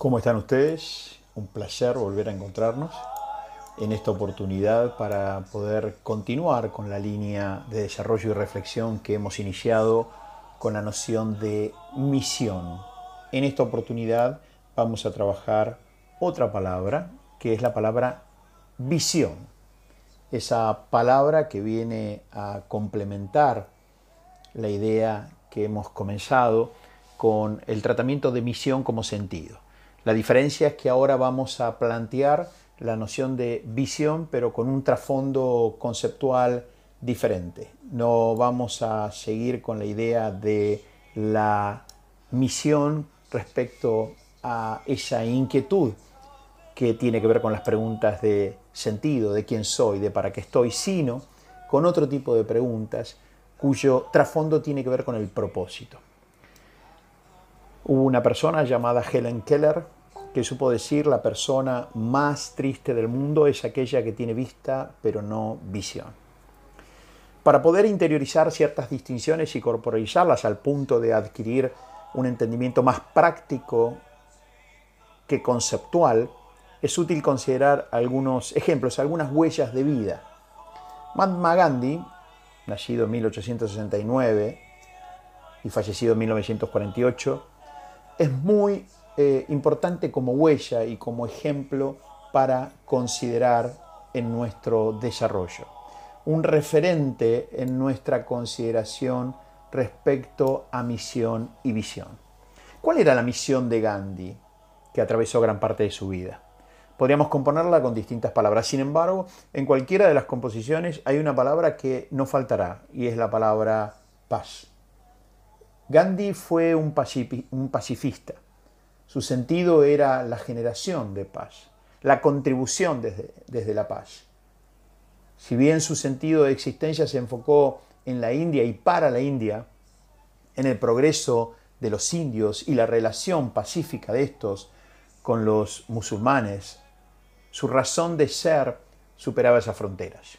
¿Cómo están ustedes? Un placer volver a encontrarnos en esta oportunidad para poder continuar con la línea de desarrollo y reflexión que hemos iniciado con la noción de misión. En esta oportunidad vamos a trabajar otra palabra, que es la palabra visión. Esa palabra que viene a complementar la idea que hemos comenzado con el tratamiento de misión como sentido. La diferencia es que ahora vamos a plantear la noción de visión, pero con un trasfondo conceptual diferente. No vamos a seguir con la idea de la misión respecto a esa inquietud que tiene que ver con las preguntas de sentido, de quién soy, de para qué estoy, sino con otro tipo de preguntas cuyo trasfondo tiene que ver con el propósito. Hubo una persona llamada Helen Keller que supo decir la persona más triste del mundo es aquella que tiene vista pero no visión. Para poder interiorizar ciertas distinciones y corporalizarlas al punto de adquirir un entendimiento más práctico que conceptual, es útil considerar algunos ejemplos, algunas huellas de vida. Mahatma Gandhi, nacido en 1869 y fallecido en 1948, es muy eh, importante como huella y como ejemplo para considerar en nuestro desarrollo. Un referente en nuestra consideración respecto a misión y visión. ¿Cuál era la misión de Gandhi que atravesó gran parte de su vida? Podríamos componerla con distintas palabras. Sin embargo, en cualquiera de las composiciones hay una palabra que no faltará y es la palabra paz. Gandhi fue un, pacifista. Su sentido era la generación de paz, la contribución desde, desde la paz. Si bien su sentido de existencia se enfocó en la India y para la India, en el progreso de los indios y la relación pacífica de estos con los musulmanes, su razón de ser superaba esas fronteras.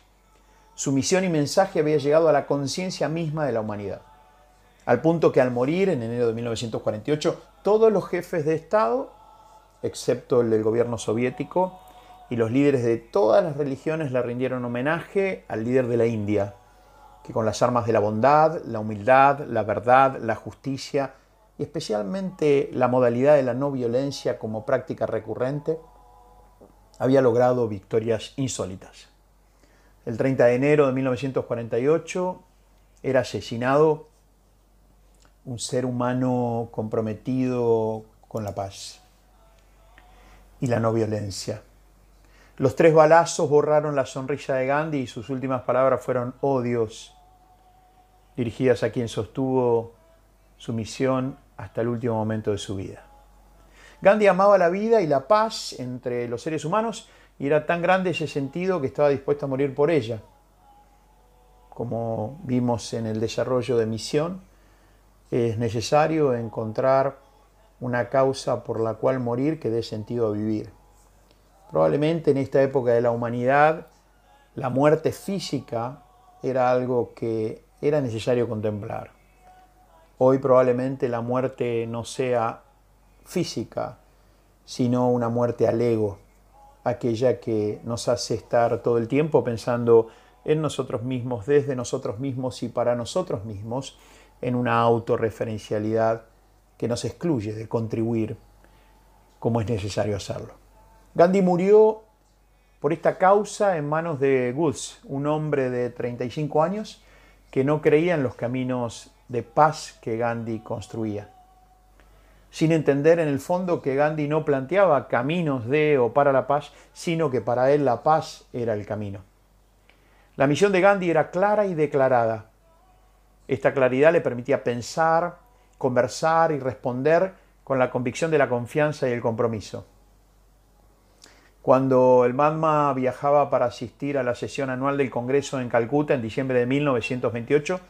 Su misión y mensaje había llegado a la conciencia misma de la humanidad al punto que al morir en enero de 1948, todos los jefes de Estado, excepto el del gobierno soviético, y los líderes de todas las religiones le rindieron homenaje al líder de la India, que con las armas de la bondad, la humildad, la verdad, la justicia y especialmente la modalidad de la no violencia como práctica recurrente, había logrado victorias insólitas. El 30 de enero de 1948 era asesinado un ser humano comprometido con la paz y la no violencia. Los tres balazos borraron la sonrisa de Gandhi y sus últimas palabras fueron odios, dirigidas a quien sostuvo su misión hasta el último momento de su vida. Gandhi amaba la vida y la paz entre los seres humanos y era tan grande ese sentido que estaba dispuesto a morir por ella. Como vimos en el desarrollo de misión, es necesario encontrar una causa por la cual morir que dé sentido a vivir. Probablemente en esta época de la humanidad la muerte física era algo que era necesario contemplar. Hoy probablemente la muerte no sea física, sino una muerte al ego, aquella que nos hace estar todo el tiempo pensando en nosotros mismos, desde nosotros mismos y para nosotros mismos, en una autorreferencialidad que nos excluye de contribuir como es necesario hacerlo. Gandhi murió por esta causa en manos de Woods, un hombre de 35 años que no creía en los caminos de paz que Gandhi construía. Sin entender en el fondo que Gandhi no planteaba caminos de o para la paz, sino que para él la paz era el camino. La misión de Gandhi era clara y declarada. Esta claridad le permitía pensar, conversar y responder con la convicción de la confianza y el compromiso. Cuando el Mahatma viajaba para asistir a la sesión anual del Congreso en Calcuta en diciembre de 1928,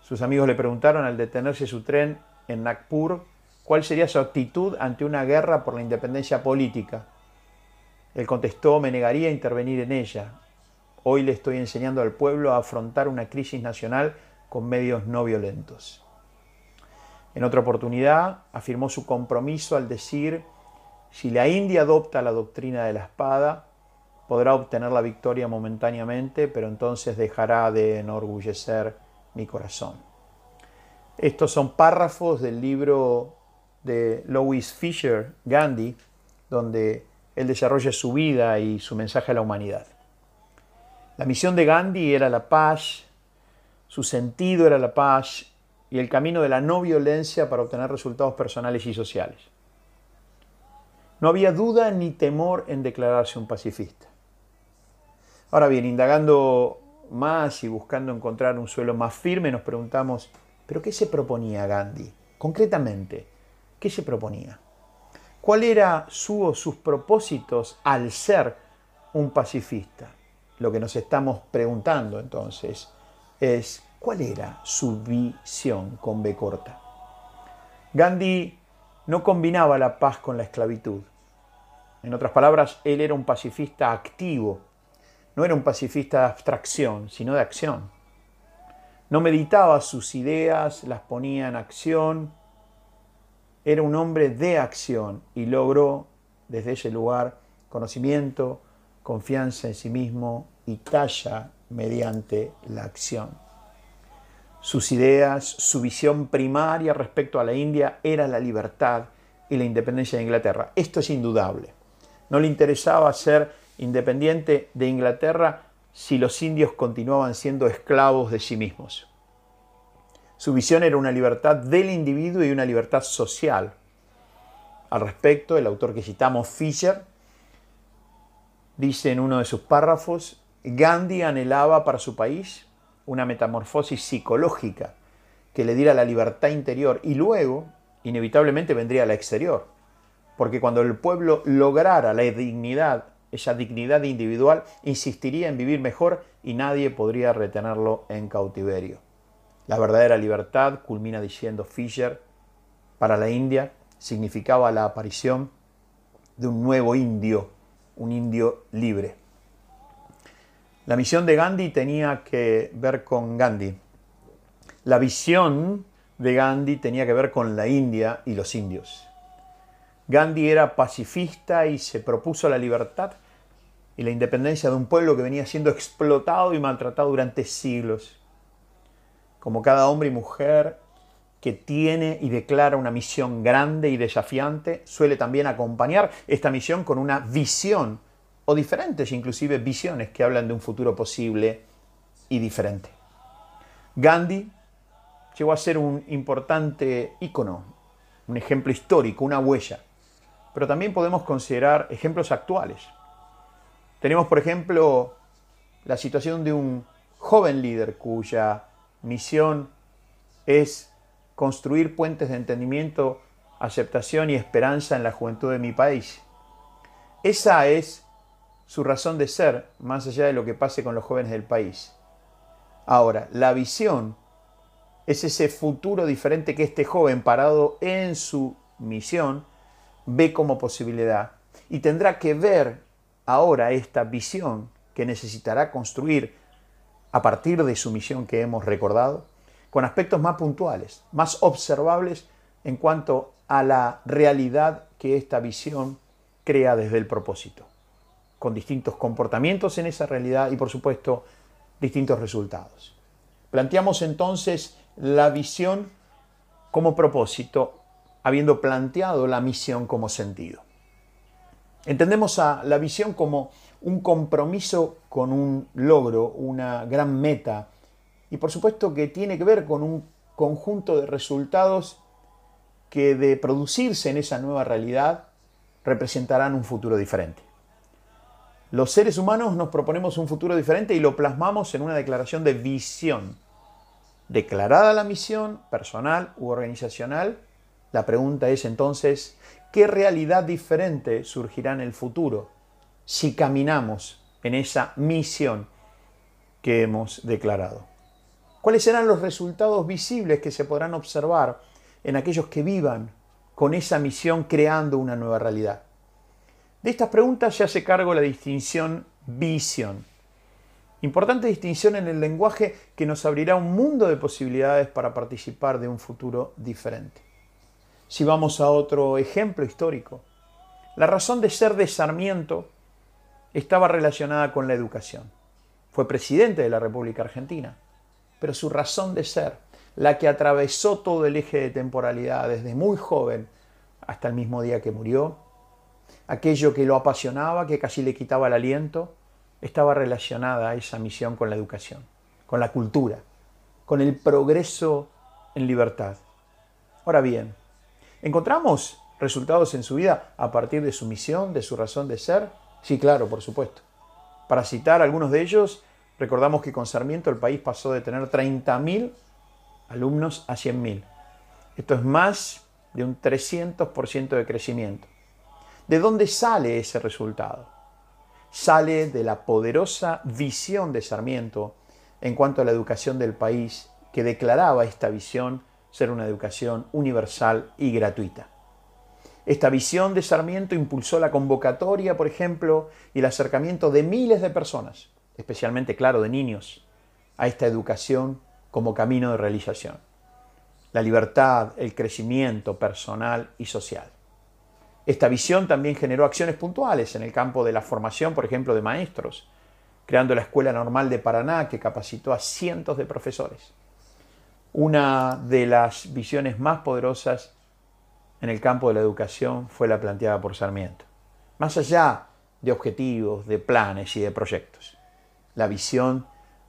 sus amigos le preguntaron al detenerse su tren en Nagpur cuál sería su actitud ante una guerra por la independencia política. Él contestó, me negaría a intervenir en ella. Hoy le estoy enseñando al pueblo a afrontar una crisis nacional con medios no violentos. En otra oportunidad afirmó su compromiso al decir, Si la India adopta la doctrina de la espada, podrá obtener la victoria momentáneamente, pero entonces dejará de enorgullecer mi corazón. Estos son párrafos del libro de Louis Fisher, Gandhi, donde él desarrolla su vida y su mensaje a la humanidad. La misión de Gandhi era la paz, su sentido era la paz y el camino de la no violencia para obtener resultados personales y sociales. No había duda ni temor en declararse un pacifista. Ahora bien, indagando más y buscando encontrar un suelo más firme, nos preguntamos, ¿pero qué se proponía Gandhi? Concretamente, ¿qué se proponía? ¿Cuál era su o sus propósitos al ser un pacifista? Lo que nos estamos preguntando entonces es, ¿cuál era su visión con B corta? Gandhi no combinaba la paz con la esclavitud. En otras palabras, él era un pacifista activo, no era un pacifista de abstracción, sino de acción. No meditaba sus ideas, las ponía en acción, era un hombre de acción y logró desde ese lugar conocimiento, confianza en sí mismo y talla mediante la acción. Sus ideas, su visión primaria respecto a la India era la libertad y la independencia de Inglaterra. Esto es indudable. No le interesaba ser independiente de Inglaterra si los indios continuaban siendo esclavos de sí mismos. Su visión era una libertad del individuo y una libertad social. Al respecto, el autor que citamos, Fisher, dice en uno de sus párrafos, Gandhi anhelaba para su país una metamorfosis psicológica que le diera la libertad interior y luego, inevitablemente, vendría la exterior. Porque cuando el pueblo lograra la dignidad, esa dignidad individual, insistiría en vivir mejor y nadie podría retenerlo en cautiverio. La verdadera libertad, culmina diciendo Fisher, para la India significaba la aparición de un nuevo indio, un indio libre. La misión de Gandhi tenía que ver con Gandhi. La visión de Gandhi tenía que ver con la India y los indios. Gandhi era pacifista y se propuso la libertad y la independencia de un pueblo que venía siendo explotado y maltratado durante siglos. Como cada hombre y mujer que tiene y declara una misión grande y desafiante, suele también acompañar esta misión con una visión o diferentes inclusive visiones que hablan de un futuro posible y diferente. Gandhi llegó a ser un importante ícono, un ejemplo histórico, una huella, pero también podemos considerar ejemplos actuales. Tenemos, por ejemplo, la situación de un joven líder cuya misión es construir puentes de entendimiento, aceptación y esperanza en la juventud de mi país. Esa es su razón de ser, más allá de lo que pase con los jóvenes del país. Ahora, la visión es ese futuro diferente que este joven, parado en su misión, ve como posibilidad. Y tendrá que ver ahora esta visión que necesitará construir a partir de su misión que hemos recordado, con aspectos más puntuales, más observables en cuanto a la realidad que esta visión crea desde el propósito con distintos comportamientos en esa realidad y por supuesto distintos resultados. Planteamos entonces la visión como propósito, habiendo planteado la misión como sentido. Entendemos a la visión como un compromiso con un logro, una gran meta, y por supuesto que tiene que ver con un conjunto de resultados que de producirse en esa nueva realidad representarán un futuro diferente. Los seres humanos nos proponemos un futuro diferente y lo plasmamos en una declaración de visión. Declarada la misión personal u organizacional, la pregunta es entonces, ¿qué realidad diferente surgirá en el futuro si caminamos en esa misión que hemos declarado? ¿Cuáles serán los resultados visibles que se podrán observar en aquellos que vivan con esa misión creando una nueva realidad? De estas preguntas se hace cargo la distinción visión. Importante distinción en el lenguaje que nos abrirá un mundo de posibilidades para participar de un futuro diferente. Si vamos a otro ejemplo histórico, La razón de ser de Sarmiento estaba relacionada con la educación. Fue presidente de la República Argentina, pero su razón de ser, la que atravesó todo el eje de temporalidad desde muy joven hasta el mismo día que murió, aquello que lo apasionaba, que casi le quitaba el aliento, estaba relacionada a esa misión con la educación, con la cultura, con el progreso en libertad. Ahora bien, ¿encontramos resultados en su vida a partir de su misión, de su razón de ser? Sí, claro, por supuesto. Para citar algunos de ellos, recordamos que con Sarmiento el país pasó de tener 30.000 alumnos a 100.000. Esto es más de un 300% de crecimiento. ¿De dónde sale ese resultado? Sale de la poderosa visión de Sarmiento en cuanto a la educación del país, que declaraba esta visión ser una educación universal y gratuita. Esta visión de Sarmiento impulsó la convocatoria, por ejemplo, y el acercamiento de miles de personas, especialmente, claro, de niños, a esta educación como camino de realización. La libertad, el crecimiento personal y social. Esta visión también generó acciones puntuales en el campo de la formación, por ejemplo, de maestros, creando la Escuela Normal de Paraná, que capacitó a cientos de profesores. Una de las visiones más poderosas en el campo de la educación fue la planteada por Sarmiento. Más allá de objetivos, de planes y de proyectos. La visión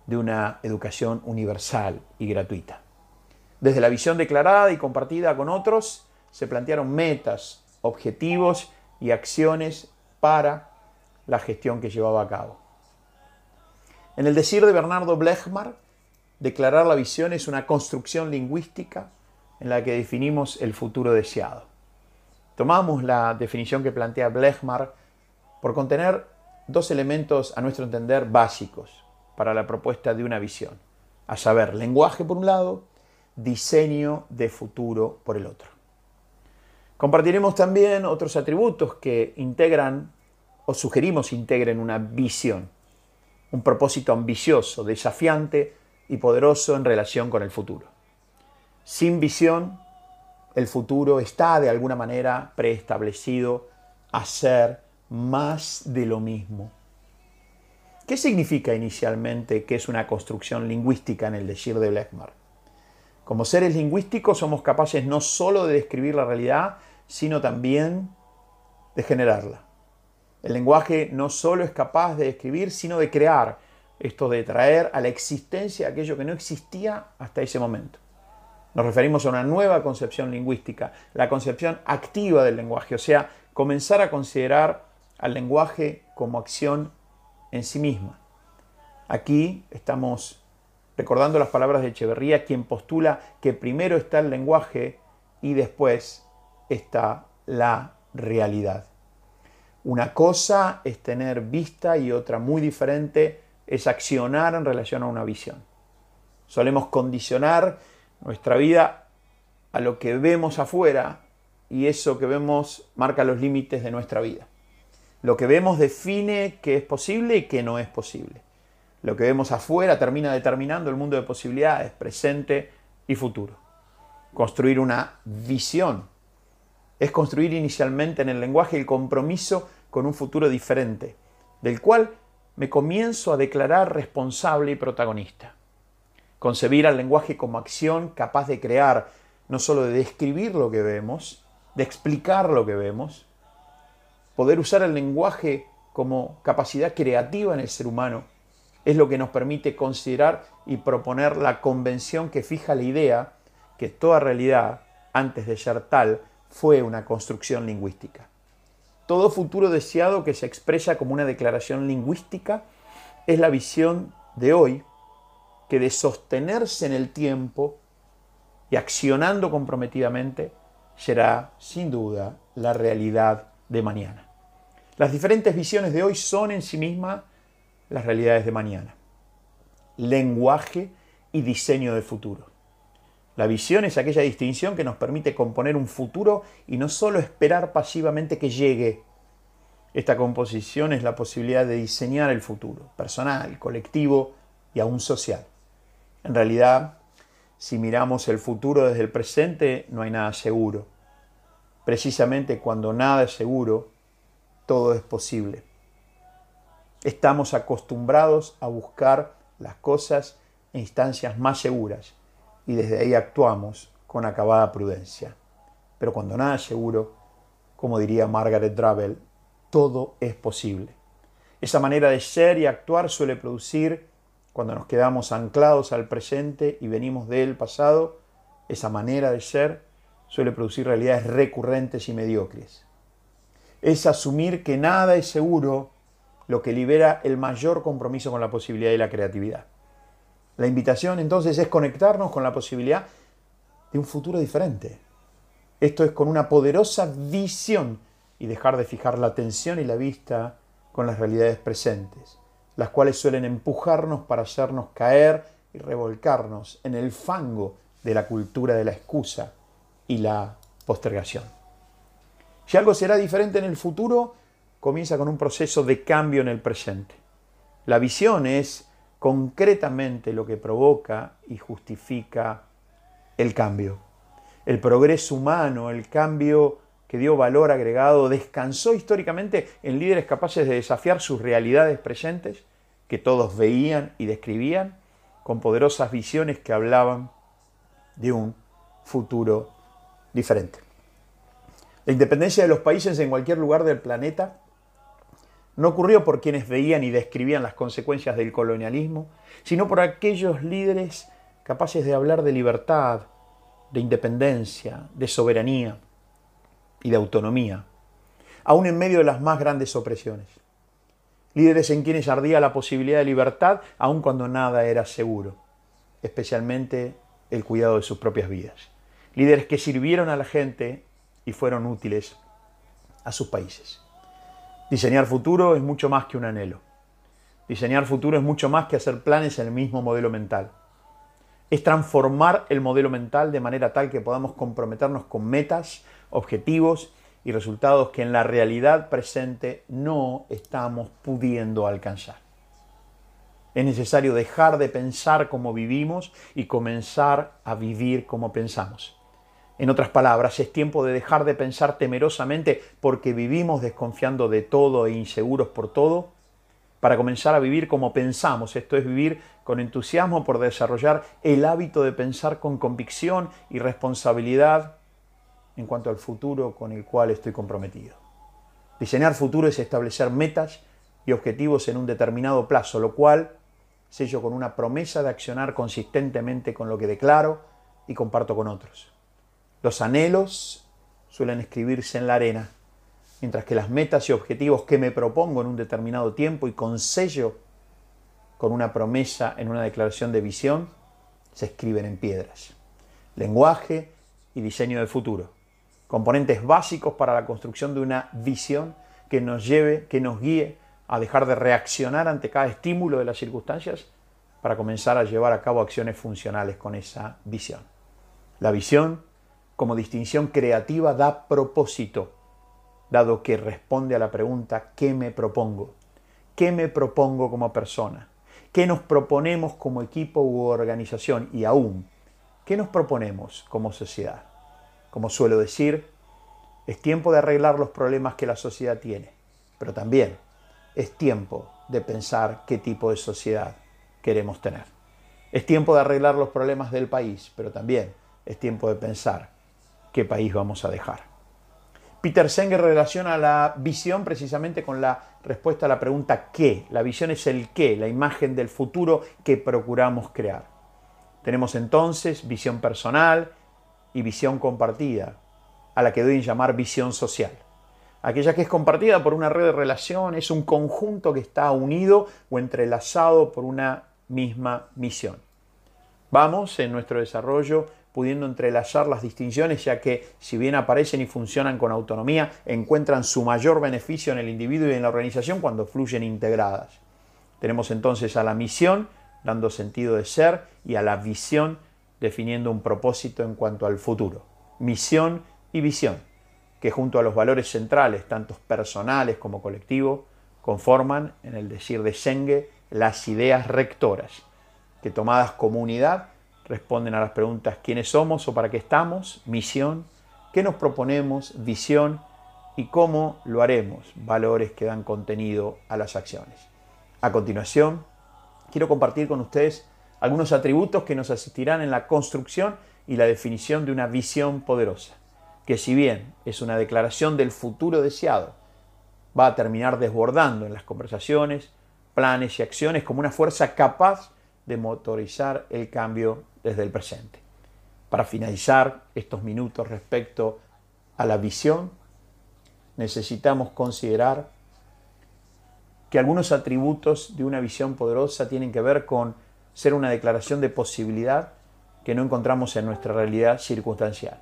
de una educación universal y gratuita. Desde la visión declarada y compartida con otros, se plantearon metas, objetivos y acciones para la gestión que llevaba a cabo. En el decir de Bernardo Blechmar, declarar la visión es una construcción lingüística en la que definimos el futuro deseado. Tomamos la definición que plantea Blechmar por contener dos elementos, a nuestro entender, básicos para la propuesta de una visión, a saber, lenguaje por un lado, diseño de futuro por el otro. Compartiremos también otros atributos que integran o sugerimos integren una visión, un propósito ambicioso, desafiante y poderoso en relación con el futuro. Sin visión, el futuro está de alguna manera preestablecido a ser más de lo mismo. ¿Qué significa inicialmente que es una construcción lingüística en el decir de Blechmar? Como seres lingüísticos somos capaces no solo de describir la realidad, sino también de generarla. El lenguaje no solo es capaz de describir, sino de crear, esto de traer a la existencia aquello que no existía hasta ese momento. Nos referimos a una nueva concepción lingüística, la concepción activa del lenguaje, o sea, comenzar a considerar al lenguaje como acción en sí misma. Aquí estamos recordando las palabras de Echeverría, quien postula que primero está el lenguaje y después está la realidad. Una cosa es tener vista y otra muy diferente es accionar en relación a una visión. Solemos condicionar nuestra vida a lo que vemos afuera y eso que vemos marca los límites de nuestra vida. Lo que vemos define qué es posible y qué no es posible. Lo que vemos afuera termina determinando el mundo de posibilidades, presente y futuro. Construir una visión es construir inicialmente en el lenguaje el compromiso con un futuro diferente, del cual me comienzo a declarar responsable y protagonista. Concebir al lenguaje como acción capaz de crear, no solo de describir lo que vemos, de explicar lo que vemos, poder usar el lenguaje como capacidad creativa en el ser humano es lo que nos permite considerar y proponer la convención que fija la idea que toda realidad, antes de ser tal, fue una construcción lingüística. Todo futuro deseado que se expresa como una declaración lingüística es la visión de hoy que de sostenerse en el tiempo y accionando comprometidamente será sin duda la realidad de mañana. Las diferentes visiones de hoy son en sí mismas las realidades de mañana. Lenguaje y diseño del futuro. La visión es aquella distinción que nos permite componer un futuro y no solo esperar pasivamente que llegue. Esta composición es la posibilidad de diseñar el futuro, personal, colectivo y aún social. En realidad, si miramos el futuro desde el presente, no hay nada seguro. Precisamente cuando nada es seguro, todo es posible. Estamos acostumbrados a buscar las cosas en instancias más seguras y desde ahí actuamos con acabada prudencia. Pero cuando nada es seguro, como diría Margaret Drabble, todo es posible. Esa manera de ser y actuar suele producir, cuando nos quedamos anclados al presente y venimos del pasado, esa manera de ser suele producir realidades recurrentes y mediocres. Es asumir que nada es seguro lo que libera el mayor compromiso con la posibilidad y la creatividad. La invitación entonces es conectarnos con la posibilidad de un futuro diferente. Esto es con una poderosa visión y dejar de fijar la atención y la vista con las realidades presentes, las cuales suelen empujarnos para hacernos caer y revolcarnos en el fango de la cultura de la excusa y la postergación. Si algo será diferente en el futuro, comienza con un proceso de cambio en el presente. La visión es concretamente lo que provoca y justifica el cambio. El progreso humano, el cambio que dio valor agregado, descansó históricamente en líderes capaces de desafiar sus realidades presentes, que todos veían y describían, con poderosas visiones que hablaban de un futuro diferente. La independencia de los países en cualquier lugar del planeta no ocurrió por quienes veían y describían las consecuencias del colonialismo, sino por aquellos líderes capaces de hablar de libertad, de independencia, de soberanía y de autonomía, aún en medio de las más grandes opresiones. Líderes en quienes ardía la posibilidad de libertad, aun cuando nada era seguro, especialmente el cuidado de sus propias vidas. Líderes que sirvieron a la gente y fueron útiles a sus países. Diseñar futuro es mucho más que un anhelo. Diseñar futuro es mucho más que hacer planes en el mismo modelo mental. Es transformar el modelo mental de manera tal que podamos comprometernos con metas, objetivos y resultados que en la realidad presente no estamos pudiendo alcanzar. Es necesario dejar de pensar como vivimos y comenzar a vivir como pensamos. En otras palabras, es tiempo de dejar de pensar temerosamente porque vivimos desconfiando de todo e inseguros por todo, para comenzar a vivir como pensamos, esto es vivir con entusiasmo por desarrollar el hábito de pensar con convicción y responsabilidad en cuanto al futuro con el cual estoy comprometido. Diseñar futuro es establecer metas y objetivos en un determinado plazo, lo cual sello con una promesa de accionar consistentemente con lo que declaro y comparto con otros. Los anhelos suelen escribirse en la arena, mientras que las metas y objetivos que me propongo en un determinado tiempo y con sello, con una promesa en una declaración de visión, se escriben en piedras. Lenguaje y diseño de futuro. Componentes básicos para la construcción de una visión que nos lleve, que nos guíe a dejar de reaccionar ante cada estímulo de las circunstancias para comenzar a llevar a cabo acciones funcionales con esa visión. La visión como distinción creativa da propósito, dado que responde a la pregunta ¿qué me propongo? ¿Qué me propongo como persona? ¿Qué nos proponemos como equipo u organización? Y aún, ¿qué nos proponemos como sociedad? Como suelo decir, es tiempo de arreglar los problemas que la sociedad tiene, pero también es tiempo de pensar qué tipo de sociedad queremos tener. Es tiempo de arreglar los problemas del país, pero también es tiempo de pensar qué país vamos a dejar. Peter Senger relaciona la visión precisamente con la respuesta a la pregunta ¿qué? La visión es el qué, la imagen del futuro que procuramos crear. Tenemos entonces visión personal y visión compartida, a la que doy llamar visión social. Aquella que es compartida por una red de relación es un conjunto que está unido o entrelazado por una misma misión. Vamos en nuestro desarrollo pudiendo entrelazar las distinciones, ya que si bien aparecen y funcionan con autonomía, encuentran su mayor beneficio en el individuo y en la organización cuando fluyen integradas. Tenemos entonces a la misión dando sentido de ser y a la visión definiendo un propósito en cuanto al futuro. Misión y visión, que junto a los valores centrales, tanto personales como colectivos, conforman, en el decir de Senge, las ideas rectoras, que tomadas como unidad responden a las preguntas quiénes somos o para qué estamos, misión, qué nos proponemos, visión ¿Y cómo lo haremos? Valores que dan contenido a las acciones. A continuación, quiero compartir con ustedes algunos atributos que nos asistirán en la construcción y la definición de una visión poderosa, que si bien es una declaración del futuro deseado, va a terminar desbordando en las conversaciones, planes y acciones como una fuerza capaz de motorizar el cambio desde el presente. Para finalizar estos minutos respecto a la visión, necesitamos considerar que algunos atributos de una visión poderosa tienen que ver con ser una declaración de posibilidad que no encontramos en nuestra realidad circunstancial.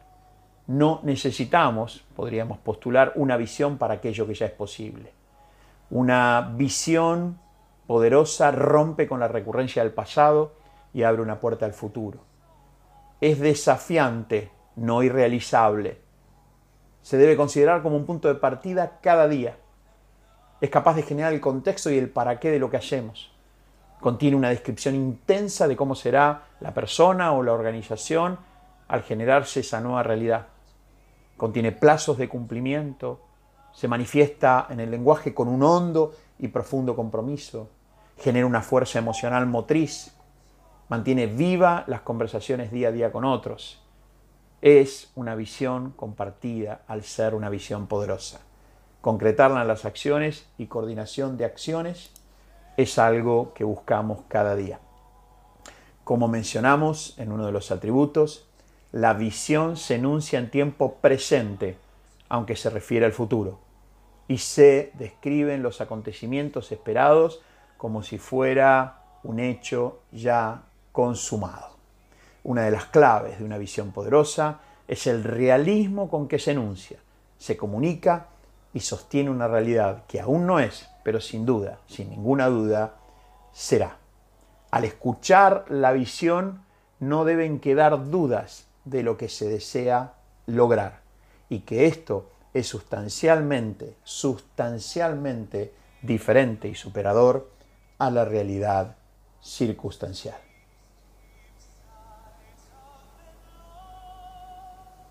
No necesitamos, podríamos postular, una visión para aquello que ya es posible. Una visión poderosa rompe con la recurrencia del pasado y abre una puerta al futuro. Es desafiante, no irrealizable. Se debe considerar como un punto de partida cada día. Es capaz de generar el contexto y el para qué de lo que hacemos. Contiene una descripción intensa de cómo será la persona o la organización al generarse esa nueva realidad. Contiene plazos de cumplimiento, se manifiesta en el lenguaje con un hondo y profundo compromiso, genera una fuerza emocional motriz, mantiene viva las conversaciones día a día con otros. Es una visión compartida al ser una visión poderosa. Concretarla en las acciones y coordinación de acciones es algo que buscamos cada día. Como mencionamos en uno de los atributos, la visión se enuncia en tiempo presente, aunque se refiere al futuro, y se describen los acontecimientos esperados como si fuera un hecho ya consumado. Una de las claves de una visión poderosa es el realismo con que se enuncia, se comunica y sostiene una realidad que aún no es, pero sin duda, sin ninguna duda, será. Al escuchar la visión no deben quedar dudas de lo que se desea lograr y que esto es sustancialmente, sustancialmente diferente y superador a la realidad circunstancial.